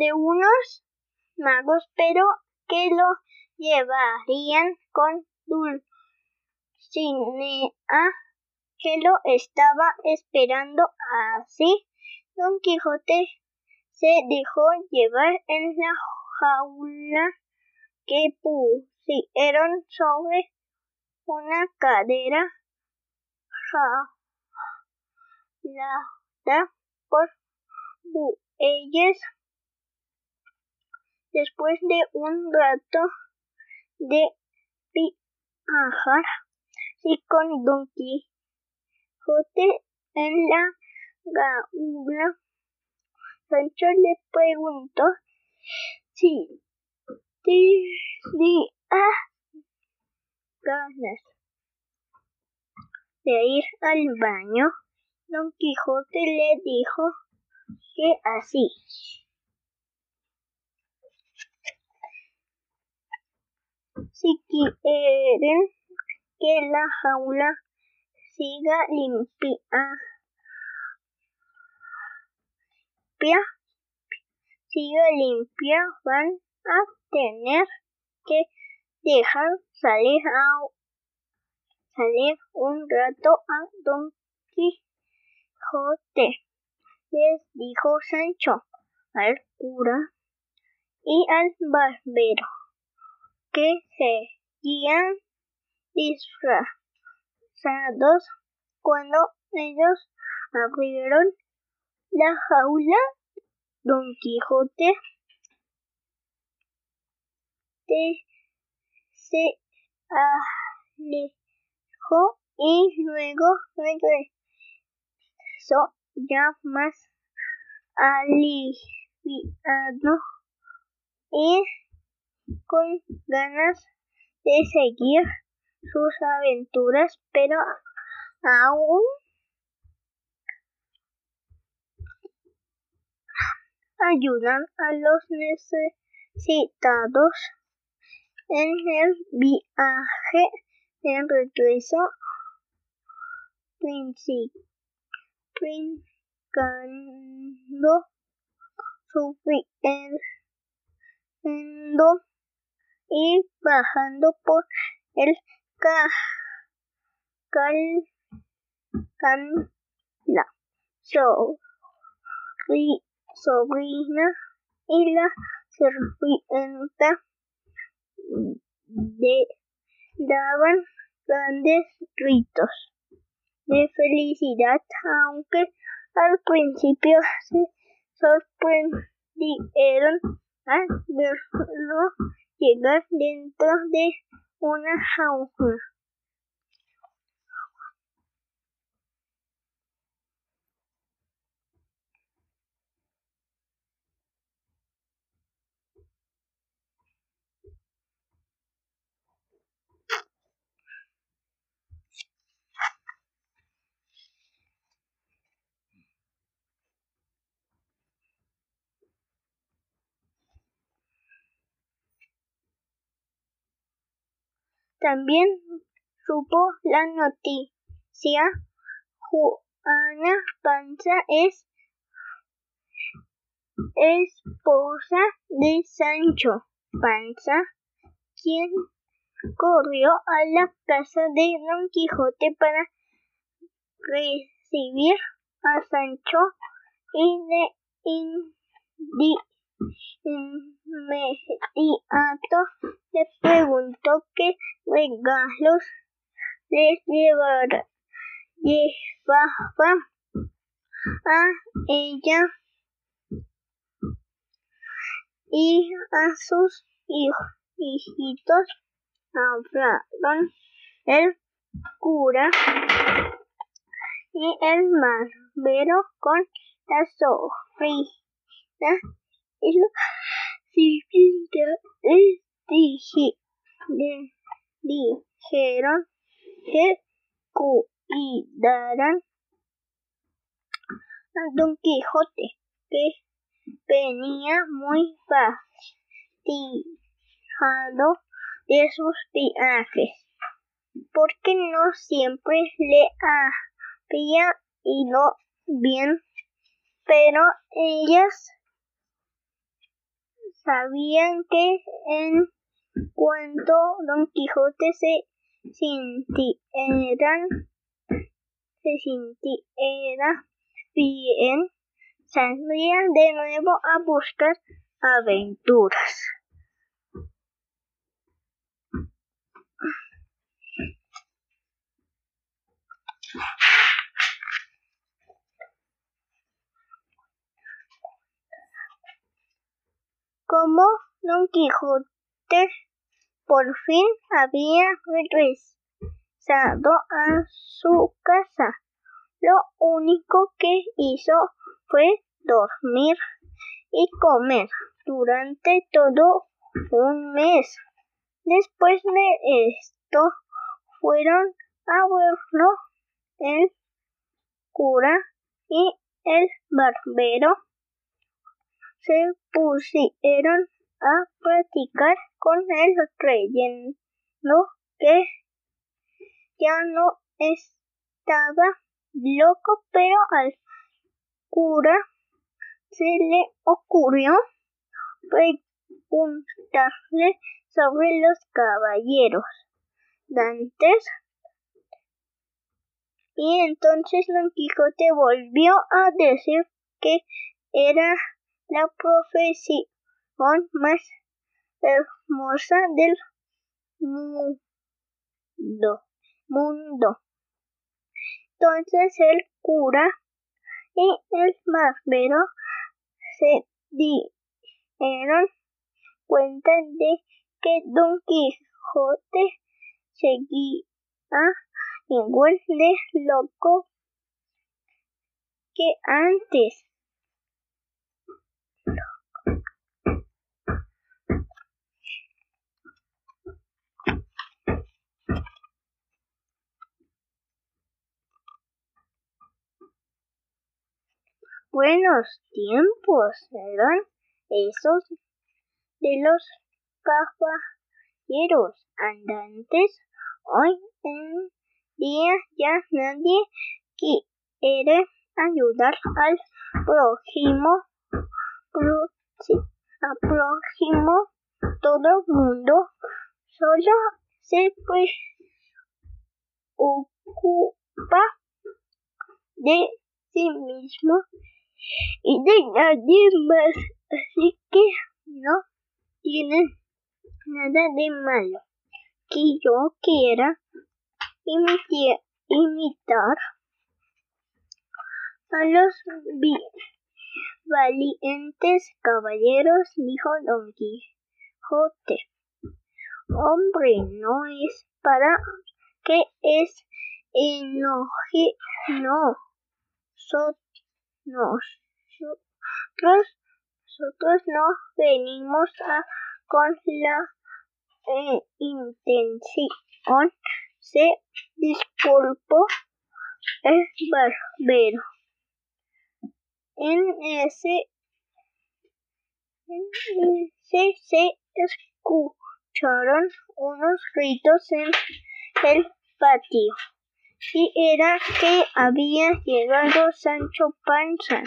de unos magos, pero que lo llevarían con Dulcinea, que lo estaba esperando así. Don Quijote se dejó llevar en la jaula que pusieron sobre una cadera jalada por bueyes. Después de un rato de viajar y con Don Quijote en la gaula, Sancho le preguntó si tenía ganas de ir al baño. Don Quijote le dijo que así. Si quieren que la jaula siga limpia, siga limpia, van a tener que dejar salir a salir un rato a Don Quijote. Les dijo Sancho al cura y al barbero que seguían disfrazados cuando ellos abrieron la jaula. Don Quijote se alejó y luego regresó ya más aliviado y con ganas de seguir sus aventuras, pero aún ayudan a los necesitados en el viaje de regreso. Brincando, subiendo y bajando por el la sobrina y la sirvienta de, daban grandes gritos de felicidad, aunque al principio se sorprendieron al verlo llegar dentro de una jaula. También supo la noticia Juana Panza es esposa de Sancho Panza, quien corrió a la casa de Don Quijote para recibir a Sancho y de inmediato le preguntó qué regalos les llevaba a ella y a sus hijitos. Hablaron el cura y el barbero con la sobrina y la sirvienta les dije, dijeron que cuidaran a Don Quijote, que venía muy fatigado de sus viajes, porque no siempre le había ido bien, pero ellas sabían que en cuanto Don Quijote se sintiera, se sintiera bien, saldría de nuevo a buscar aventuras. Como Don Quijote por fin había regresado a su casa, lo único que hizo fue dormir y comer durante todo un mes. Después de esto fueron a verlo el cura y el barbero se pusieron a platicar con él creyendo que ya no estaba loco, pero al cura se le ocurrió preguntarle sobre los caballeros dantes. Y entonces Don Quijote volvió a decir que era la profesión más hermosa del mundo. mundo. Entonces el cura y el barbero se dieron cuenta de que Don Quijote seguía igual de loco que antes. Buenos tiempos eran esos de los caballeros andantes. Hoy en día ya nadie quiere ayudar al prójimo, al prójimo, todo el mundo solo se preocupa de sí mismo y de nadie más, así que no tiene nada de malo que yo quiera imitar a los valientes caballeros, dijo Don Quijote. Hombre, no es para que es enoje, no. So, nosotros, nosotros no venimos a, con la eh, intención se disculpó el barbero. En ese, en ese se escucharon unos gritos en el patio y era que había llegado Sancho Panza.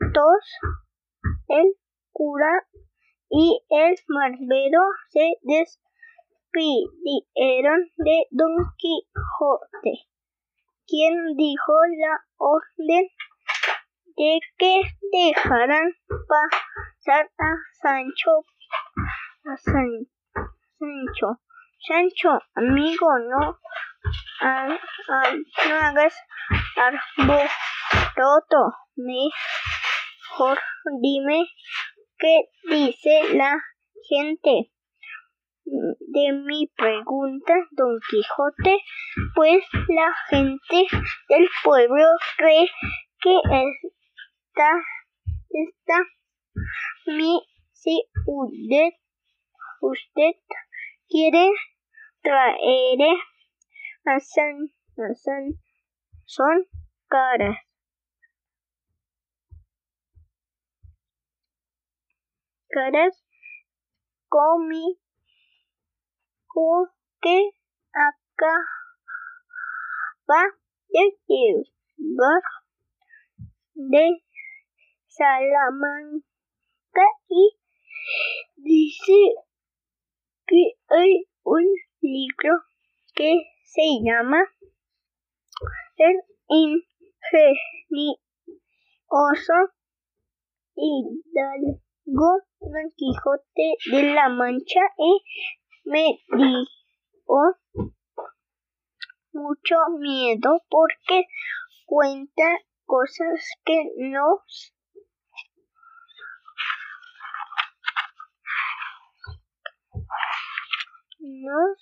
Dos, el cura y el barbero se despidieron de Don Quijote, quien dijo la orden de que dejaran pasar a Sancho Sancho. Sancho, amigo, no, no hagas arboroto. Mejor dime qué dice la gente de mi pregunta, Don Quijote, pues la gente del pueblo cree que esta, esta mi ciudad usted quiere traer a San, son caras. Caras comi que acá va decir de Salamanca y dice que hay un libro que se llama El ingenioso hidalgo Don Quijote de la Mancha y me dio mucho miedo porque cuenta cosas que nos nos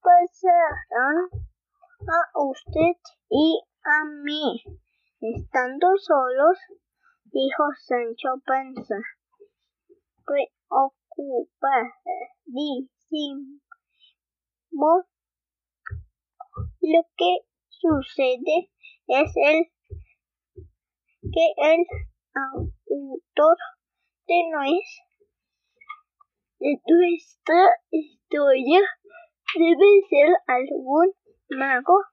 pasarán a usted y a mí. Estando solos, dijo Sancho Panza, preocupadísimo. Lo que sucede es el que el autor de nuestra historia debe ser algún mago,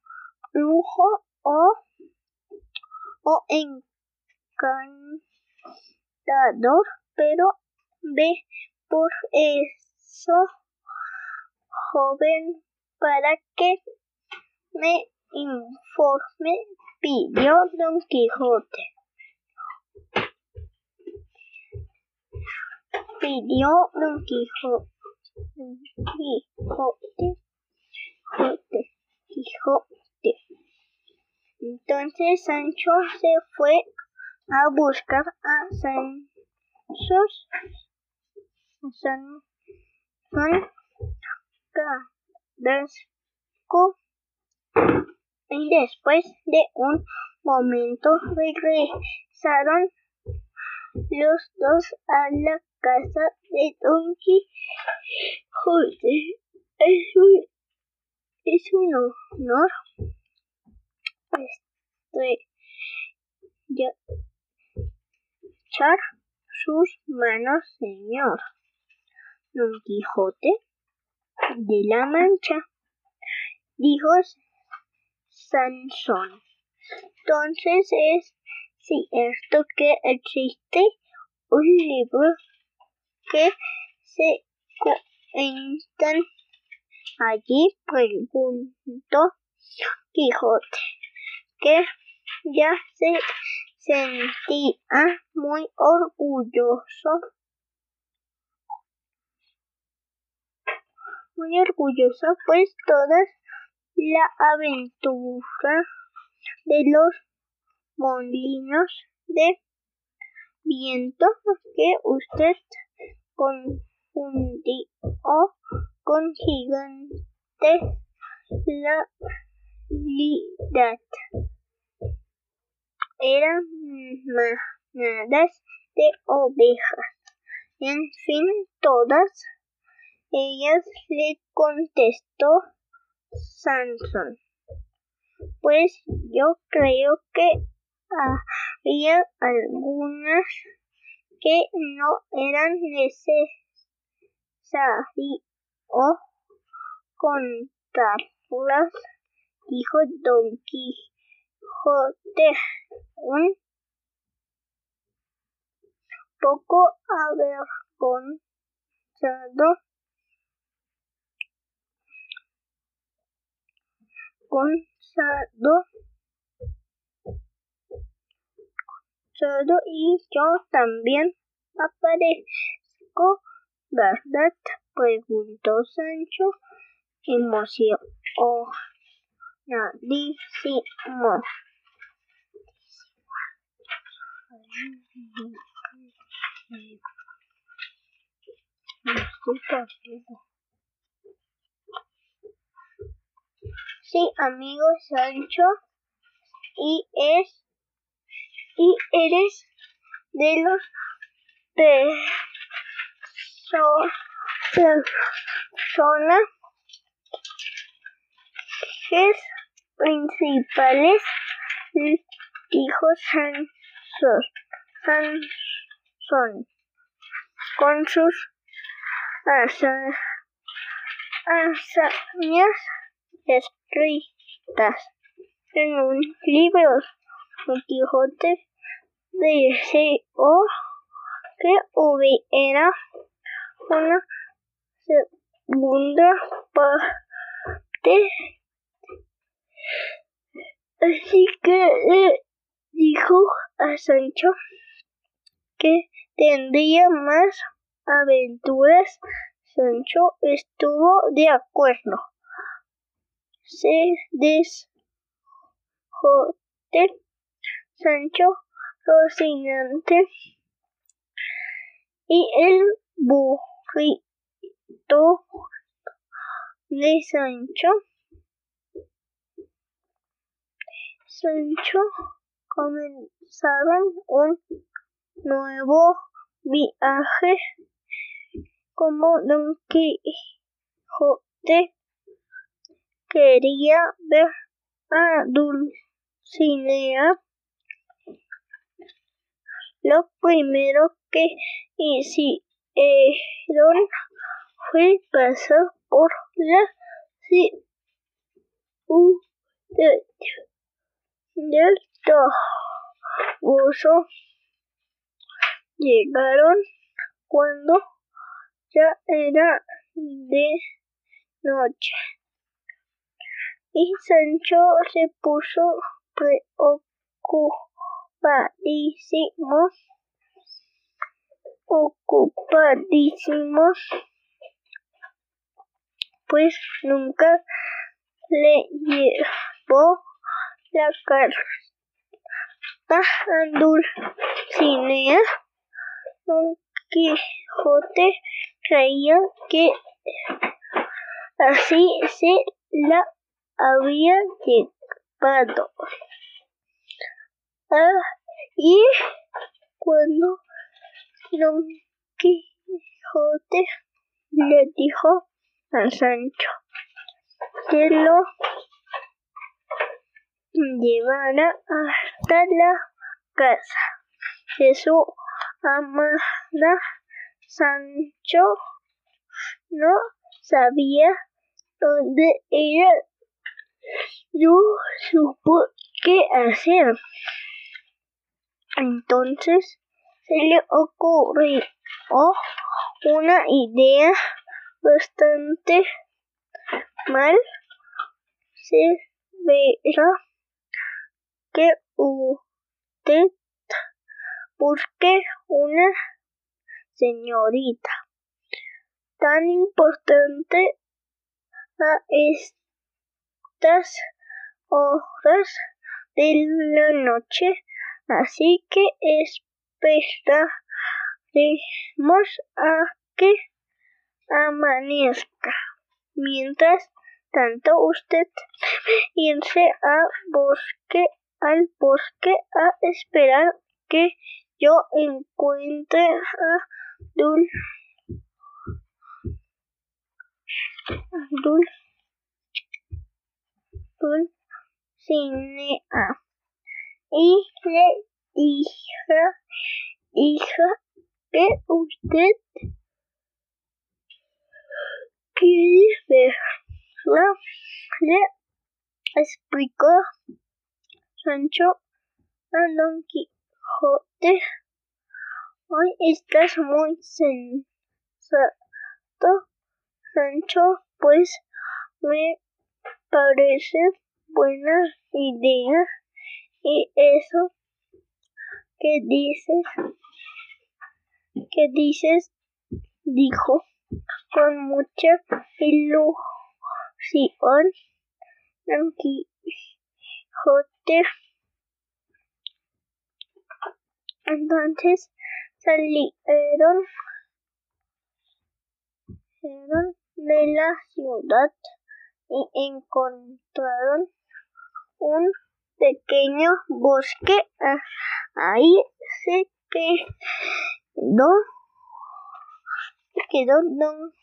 brujo o, o encantador, pero ve por eso, joven, para que me informe, pidió Don Quijote. Pidió Don Quijote. Quijote. Quijote. Quijote. Entonces Sancho se fue a buscar a Sancho. San, San Cadasco y después de un momento regresaron los dos a la casa de Don Quijote. Es un, es un honor echar sus manos, señor. Don Quijote de la Mancha, dijo Sansón. Entonces es cierto que existe un libro que se cuentan allí, preguntó Quijote, que ya se sentía muy orgulloso, muy orgulloso, pues todas la aventura de los molinos de viento que usted confundió con gigantes la realidad eran manadas de ovejas. En fin, todas ellas le contestó Sansón. Pues yo creo que había algunas que no eran necesarias. Contarlas, dijo Don Quijote, un poco avergonzado Gonzalo y yo también aparezco, ¿verdad? preguntó Sancho emocionadísimo. Sí, amigo Sancho, y es y eres de los personas principales, dijo Sansón, con sus hazañas escritas en un libro. Don Quijote deseó que hubiera una segunda parte. Así que le dijo a Sancho que tendría más aventuras. Sancho estuvo de acuerdo. Se desjote Sancho Y el burrito de Sancho. Sancho comenzaron un nuevo viaje como Don Quijote quería ver a Dulcinea. Lo primero que hicieron fue pasar por la ciudad del toboso. Llegaron cuando ya era de noche y Sancho se puso preocupadísimo, ocupadísimo, pues nunca le llevó la carta a Dulcinea. Don Quijote creía que así se la había llegado. Ah, y cuando Don Quijote le dijo a Sancho que lo llevara hasta la casa de su amada Sancho no sabía dónde era no supo qué hacer. Entonces se le ocurrió una idea bastante mal. Se verá que usted busque una señorita tan importante a estas horas de la noche, así que esperaremos a que amanezca. Mientras tanto, usted irse a bosque, al bosque a esperar que yo encuentre a Dul, Dul Dulcinea y le dije, hija, que usted quiere verla. Le explicó Sancho a Don Quijote. Hoy estás muy sensato, Sancho, pues me parece buena idea y eso que dices que dices dijo con mucha ilusión Don Quijote. Entonces salieron de la ciudad y encontraron un pequeño bosque. Ahí se quedó, quedó don,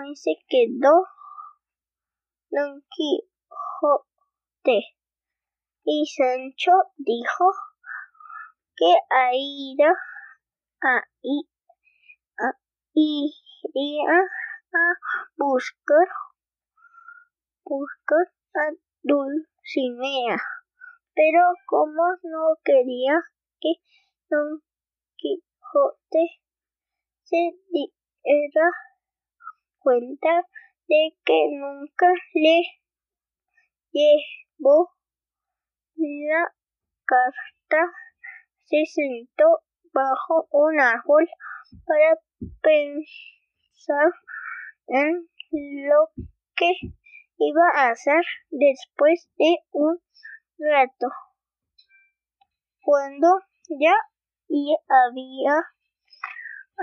ahí se quedó Don Quijote. Y Sancho dijo que ahí ahí, iría a buscar, buscar a Dulcinea. Pero como no quería que Don Quijote se diera cuenta de que nunca le llevó la carta, se sentó bajo un árbol para pensar en lo que iba a hacer después de un rato. Cuando ya había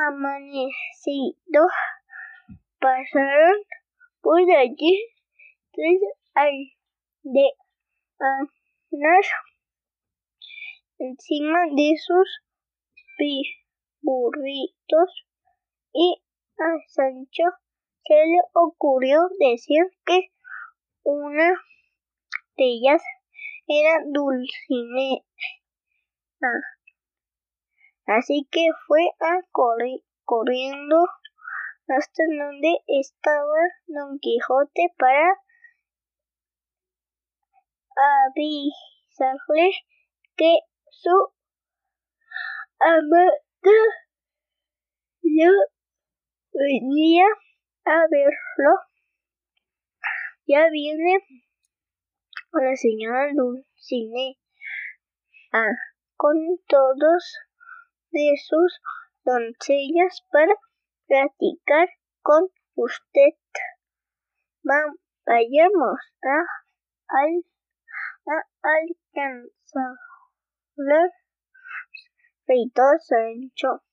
amanecido, pasaron por allí tres aldeanas encima de sus burritos y a Sancho se le ocurrió decir que una de ellas era Dulcinea. Así que fue a corriendo hasta donde estaba Don Quijote para avisarle que su amada ya venía a verlo. Ya viene la señora Dulcinea ah, con todos de sus doncellas para platicar con usted. vayamos a, al, a alcanzar Rito Sancho.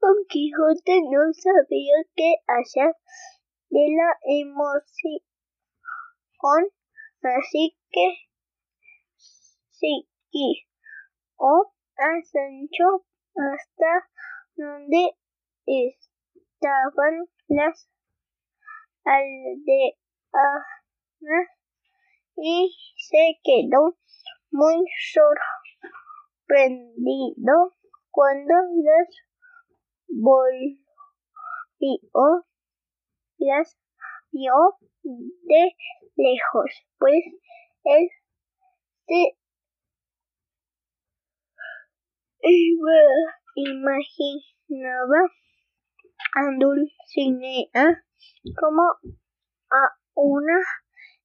Don Quijote no sabía qué hacer de la emoción, así que siguió a Sancho hasta donde estaban las aldeanas y se quedó muy sorprendido cuando las volvió, las vio de lejos, pues él se imaginaba a Dulcinea como a una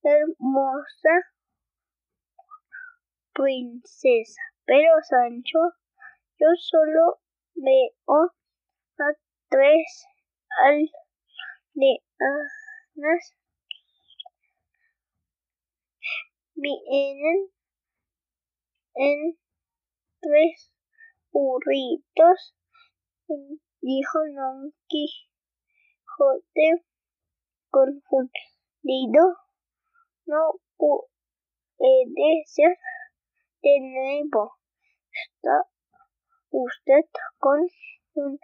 hermosa princesa. Pero Sancho, yo solo veo tres aldeanas vienen en tres burritos, dijo Don Quijote confundido. No puede ser de nuevo. Está usted con un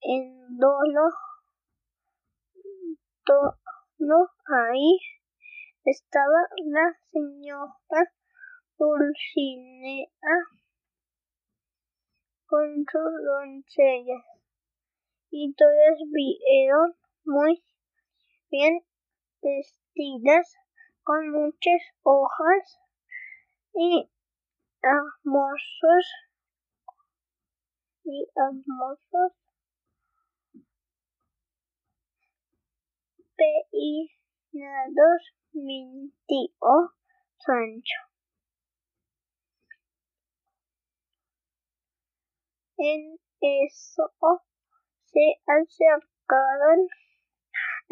endolo tono ahí estaba la señora Dulcinea con sus doncellas y todas vieron muy bien vestidas con muchas hojas y hermosos y hermosos peinados mintió Sancho. En eso se acercaron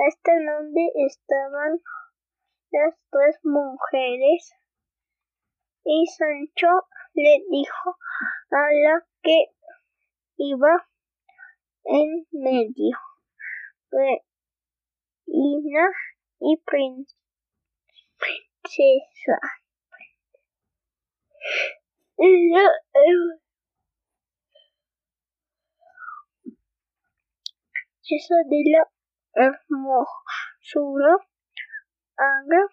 hasta donde estaban las tres mujeres y Sancho le dijo a la que iba en medio, reina y princesa. de la hermosura haga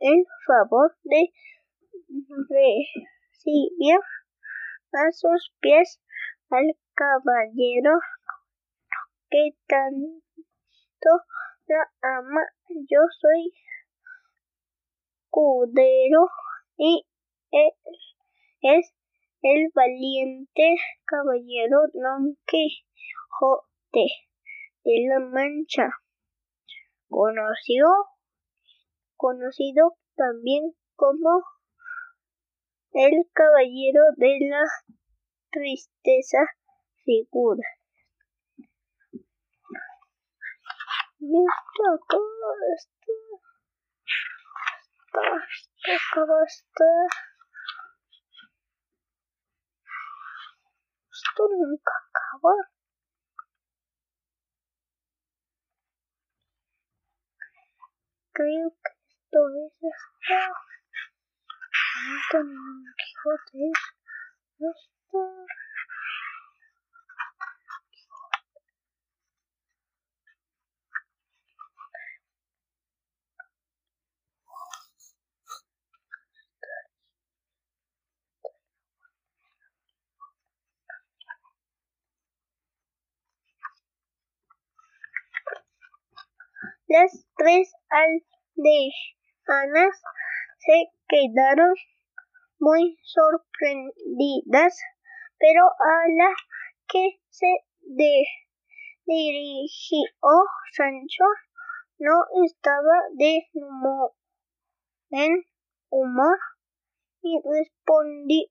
el favor de recibir a sus pies al caballero que tanto la ama. Yo soy escudero y es el valiente caballero Don Quijote de la Mancha, conocido, conocido también como el caballero de la tristeza figura. Y esto acaba de estar, esto acaba de estar, esto nunca acaba. Creo que esto es esto. Antonio Don Quijote es esto. Las tres aldeanas se quedaron muy sorprendidas, pero a la que se dirigió Sancho no estaba de humor, en humor y respondió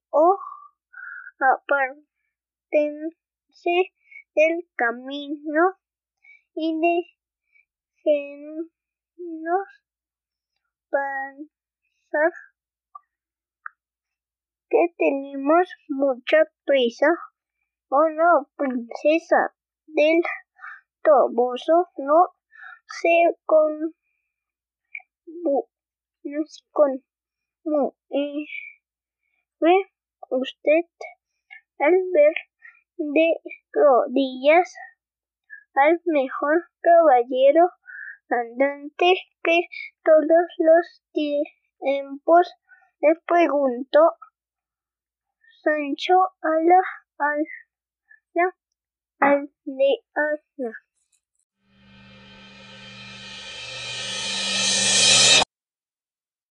apártense del camino y déjennos pasar que tenemos mucha prisa. Oh no, princesa del toboso, no se con con ve usted al ver de rodillas al mejor caballero andante que todos los tiempos le preguntó Sancho a la, a la aldeana.